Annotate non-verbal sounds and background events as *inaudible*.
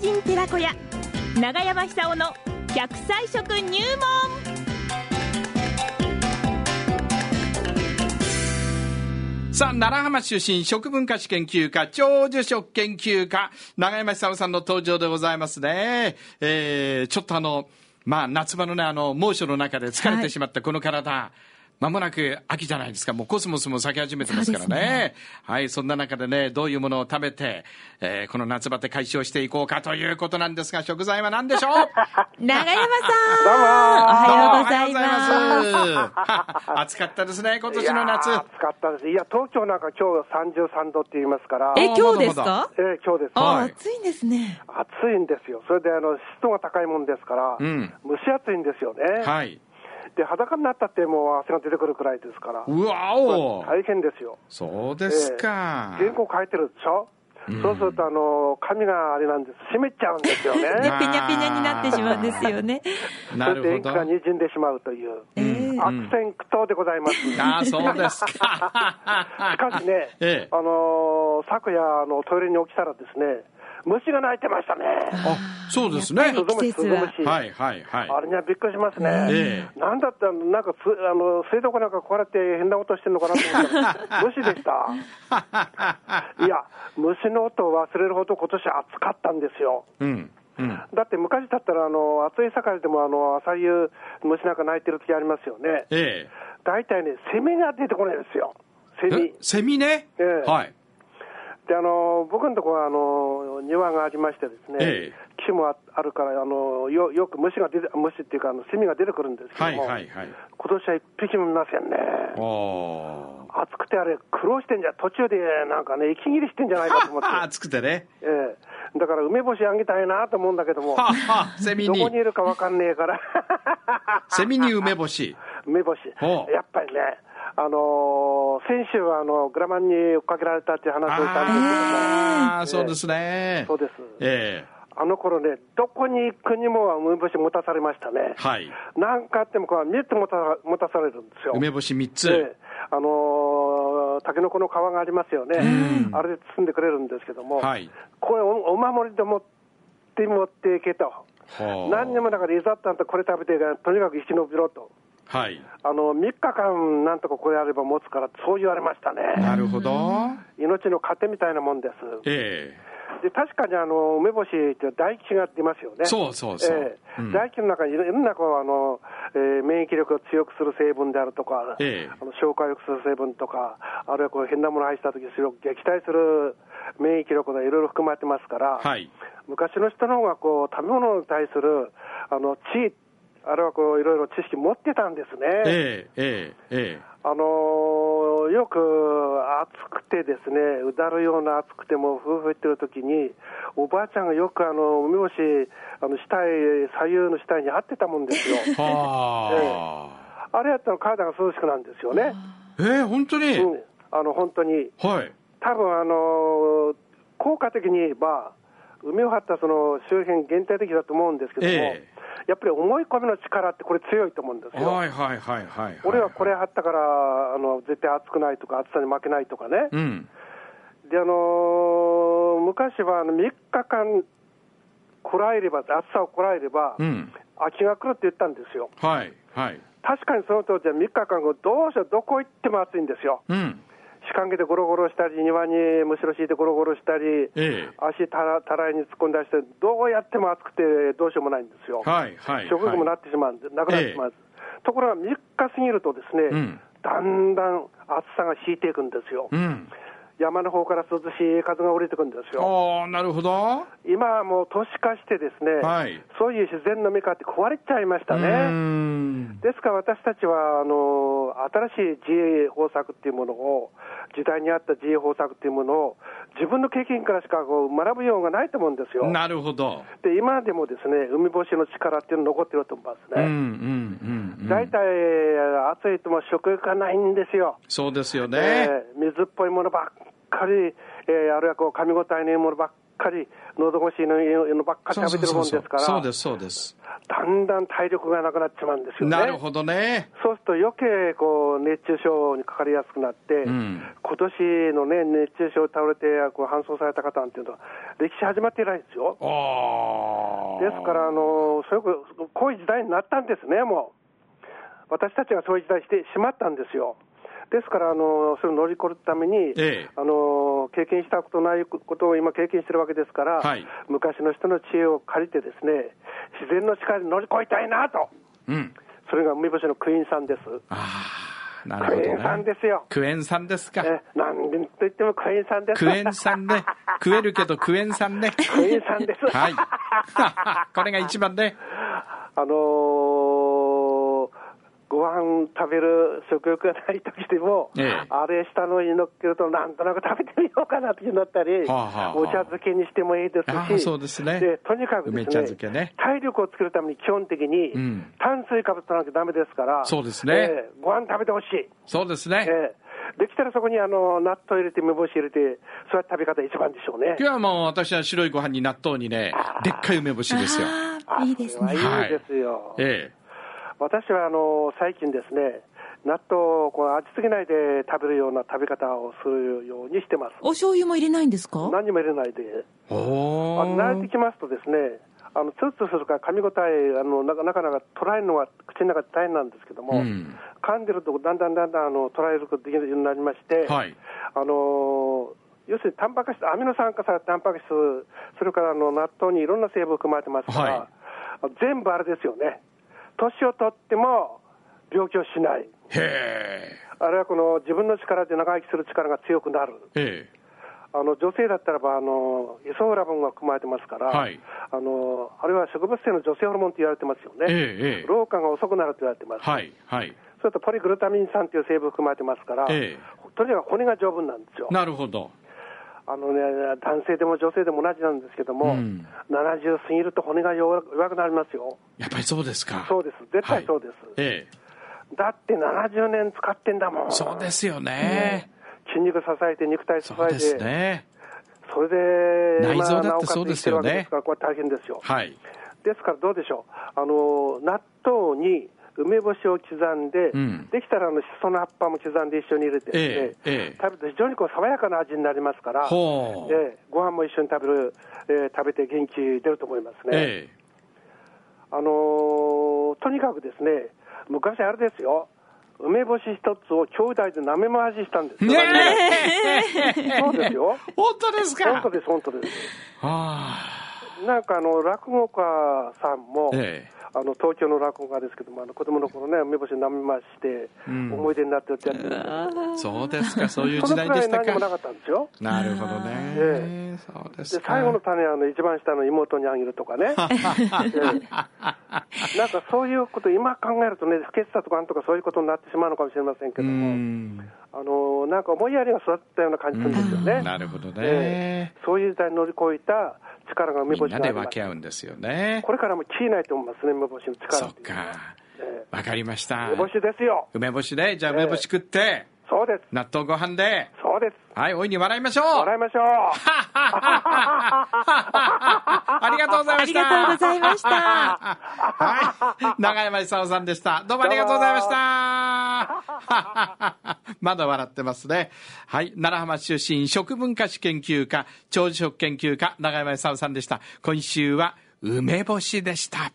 人寺子屋長山久夫の100歳食入門さあ、奈良浜出身、食文化史研究家、長寿食研究家、長山久夫さんの登場でございますね。えー、ちょっとあの、まあ、夏場のね、あの、猛暑の中で疲れてしまったこの体、まもなく秋じゃないですか。もうコスモスも咲き始めてますからね。ねはい、そんな中でね、どういうものを食べて、えー、この夏バテ解消していこうかということなんですが、食材は何でしょう？*laughs* 長山さんどうもおはようございます。暑かったですね、今年の夏。いやー暑かったです。いや、東京なんか今日33度って言いますから、え、あ今日ですか？えー今日です。あ、はい暑いんですね。暑いんですよ。それで、あの、湿度が高いもんですから、うん蒸し暑いんですよね。はい。で、裸になったってもう汗が出てくるくらいですから、うわお大変ですよ。そうですか。原稿書いてるでしょ、そうすると、あの、髪があれなんです。湿っちゃうんですよ *laughs* で、ね。ペニャペニャになってしまうんですよね。*laughs* なそれで塩るほど。基が滲んでしまうという、ええ悪戦苦闘でございます。ああ、そうですしか。*laughs* かしね、ええあのー昨夜あの、トイレに起きたらですね、虫が鳴いてましたね。あ、そうですね。やっぱり季節は。鈴虫はいはいはい。あれにはびっくりしますね。えなんだったら、なんかつあの水道かなんか壊れて変な音してるのかなと思ったら、*laughs* 虫でした。いや、虫の音を忘れるほど今年暑かったんですよ。うん。うん。だって昔だったら、あの暑い盛りでもあの朝夕、虫なんか鳴いてる時ありますよね。え大体ね、セミが出てこないんですよ。セえ。ミえ？セミね？ええはい。であの僕のところはあの庭がありましてですね、ええ木もああるからあのよよく虫が出て虫っていうかあのセミが出てくるんですけはいども、はいはい。今年は一匹もいませんね。暑くてあれ苦労してんじゃ途中でなんかね息切れしてんじゃないかと思って、*laughs* 暑くてね。ええだから梅干しあげたいなと思うんだけども、はは、セミにどこにい。るかわかんねえから、セミに梅干し。*laughs* 梅干しやっぱりね。あの先週はあのグラマンに追っかけられたっていう話をしたんですけども、ああ、そうですね。そうですええ。あの頃ね、どこに行くにも梅干し持たされましたね。はい。なんかあってもこう3つ持た持たされるんですよ。梅干し3えつ。えあのー、タケノコの皮がありますよね、あれで包んでくれるんですけども、はいこれおお守りで持って持っていけと、何にもだからいざったんとこれ食べてとにかく生き延びろと、はい。あの3日間なんとかこれあれば持つから、そう言われましたね、なるほど。命の糧みたいなもんです。えで確かにあの梅干しって唾液が出ますよね。そうそうそうええうん唾液の中にいろんなこうあの、えー免疫力を強くする成分であるとか、ええあの消化を良くする成分とか、あるいはこう変なものを入ったとき、それを撃退する免疫力がいろいろ含まれてますから、えはい。昔の人の方がこう食べ物に対するあの知恵、あるいはこういろいろ知識持ってたんですね。えええええあのーよく暑くてですね、うだるような暑くても、夫婦言ってる時に、おばあちゃんがよくあの梅干し、あの下へ、左右の下に貼ってたもんですよ。え *laughs* はあ。あれやったら体が涼しくなるんですよね。ええ本当に？うん、あの本当に、はい。多分あのー効果的に言えば、梅を張ったその周辺限定的だと思うんですけども、えやっぱり思い込みの力ってこれ強いと思うんですよ。はいはいはいはい。俺はこれ貼ったから、あの絶対暑くないとか、暑さに負けないとかね、うん。であのー昔はあの3日間こらえれば、暑さをこらえれば、うん。秋が来るって言ったんですよ。はいはい。確かにその当時は3日間後、どうしよう、どこ行っても暑いんですよ。うん。腰掛けてゴロゴロしたり、庭にむしろ敷いてゴロゴロしたり、ええ足たらたらいに突っ込んだりして、どうやっても暑くてどうしようもないんですよ。はいはい。食欲もなってしまうんで、なくなってしまう、ところが3日過ぎるとですね、うんだんだん暑さが引いていくんですよ。うん。山の方から涼しい風が降りてくるんですよ。ああ、なるほど。今はもう都市化してですね、はいそういう自然の美化って壊れちゃいましたね。ん。ですから私たちはあの新しい自衛方策っていうものを、時代に合った自衛方策っていうものを、自分の経験からしかこう学ぶようがないと思うんですよ。なるほど。で今でもですね海干しの力っていうの残ってると思いますうんうんね。うんうん。大体、暑いともう食欲がないんですよ。そうですよえね。ー水っぽいものばっかり、えーあるいはこう噛み応えのいいものばっかり喉越しののばっかり食べてるもんですから、そうです、そうです。だんだん体力がなくなっちまうんですよね。なるほどね。そうすると余計こう熱中症にかかりやすくなって、ん今年のね、熱中症倒れてこう搬送された方なんていうのは、歴史始まって以来ですよ。ああ。ですから、あのそういうこういう時代になったんですね、もう。私たちがそういう時代してしまったんですよ。ですから、あのそれを乗り越えるために、ええあの経験したことないことを今経験してるわけですから、はい昔の人の知恵を借りてですね、自然の力で乗り越えたいなと。うん。それが梅干しのクイーンさんです。なるほどクエン酸ね。ですよ。クエン酸ですか。え、なんと言ってもクエン酸です。クエン酸ね。食えるけどクエン酸ね。クエン酸です。はい。*laughs* これが一番ね。あのーご飯食べる食欲がないときでも、ええあれ下のに乗っけると、なんとなく食べてみようかなってなったり、はあはあはあお茶漬けにしてもいいですああし、そうですねでとにかくです梅茶漬けね体力をつけるために基本的に、ん炭水化物なきゃだめですから、そうですねええご飯食べてほしい。そうですね。ええできたらそこにあの納豆入れて、梅干し入れて、そうやって食べ方一番でしょうね。今日はもう私は白いご飯に納豆にね、でっかい梅干しですよ。いいですね。いいですよ。え私はあの最近ですね、納豆をこう味付けないで食べるような食べ方をするようにしてます。お醤油も入れないんですか？何にも入れないで。あの慣れてー。きますとですね、あのツルツルするから噛み応えあのなかなかなか捉えるのが口の中で大変なんですけども、うん噛んでるとだんだんだんだんあの捉えることができるようになりまして、はい。あの要するにタンパク質、アミノ酸化されたタンパク質、それからあの納豆にいろんな成分含まれてますから、は全部あれですよね、年を取っても病気をしない、へえ。あるいはこの自分の力で長生きする力が強くなる、えあの女性だったらばあのイソフラボンが含まれてますから、はいあのあるいは植物性の女性ホルモンと言われてますよえ。ね、ええ。ええ。老化が遅くなると言われてます、はい。はい。それとポリグルタミン酸という成分含まれてますから、えとにかく骨が丈夫なんですよ。なるほど。あのね、男性でも女性でも同じなんですけども、うん70過ぎると骨が弱弱くなりますよ。やっぱりそうですか。そうです。絶対そうです。えだって70年使ってんだもえ。ん。そうですよね。筋肉支えて、肉体支えそうですて、ね。それで、内臓だってそうですよねこれ大変ですよ。はい。ですからどうでしょう。あの、納豆に梅干しを刻んで、うんできたらあのしその葉っぱも刻んで一緒に入れてですね、ええええ食べると非常にこう爽やかな味になりますから。ええご飯も一緒に食べる、えー食べて元気出ると思いますね。ええ。あのーとにかくですね、昔あれですよ、梅干し一つを兄弟で舐め回ししたんですよ。ねえ。そうですよ。*laughs* 本当ですか本当です、本当です。あなんかあの、落語家さんも、ええあの東京の落語家ですけども、あの子供の頃ね、梅干し舐め回して、ん思い出になってるってやって。そうですか。そういう時代でしたか。何もなかったんですよ。なるほどえね。そうでですか。最後の種はあの一番下の妹にあげるとかね、*laughs* ええなんかそういうこと、今考えるとね、不潔さとかなんとかそういうことになってしまうのかもしれませんけうども、ん。あのなんか思いやりが育ったような感じするんですよね。なるほどね。ええそういう時代に乗り越えた力が梅みんなで干しにあります分け合うんですよね。これからも消えないと思いますね、梅干しの力そっか。えわかりましたえ。梅干しですよ。梅干しで、じゃあ梅干し食って、そうです。納豆ご飯で、そうです。はい、大いに笑いましょう。笑いましょう。ありがとうございました。ありがとうございましたはい。長山勲さんでした。どうもありがとうございました。*laughs* まだ笑ってますね。はい。奈良浜出身、食文化史研究家、長寿食研究家、長山勲さんでした。今週は、梅干しでした。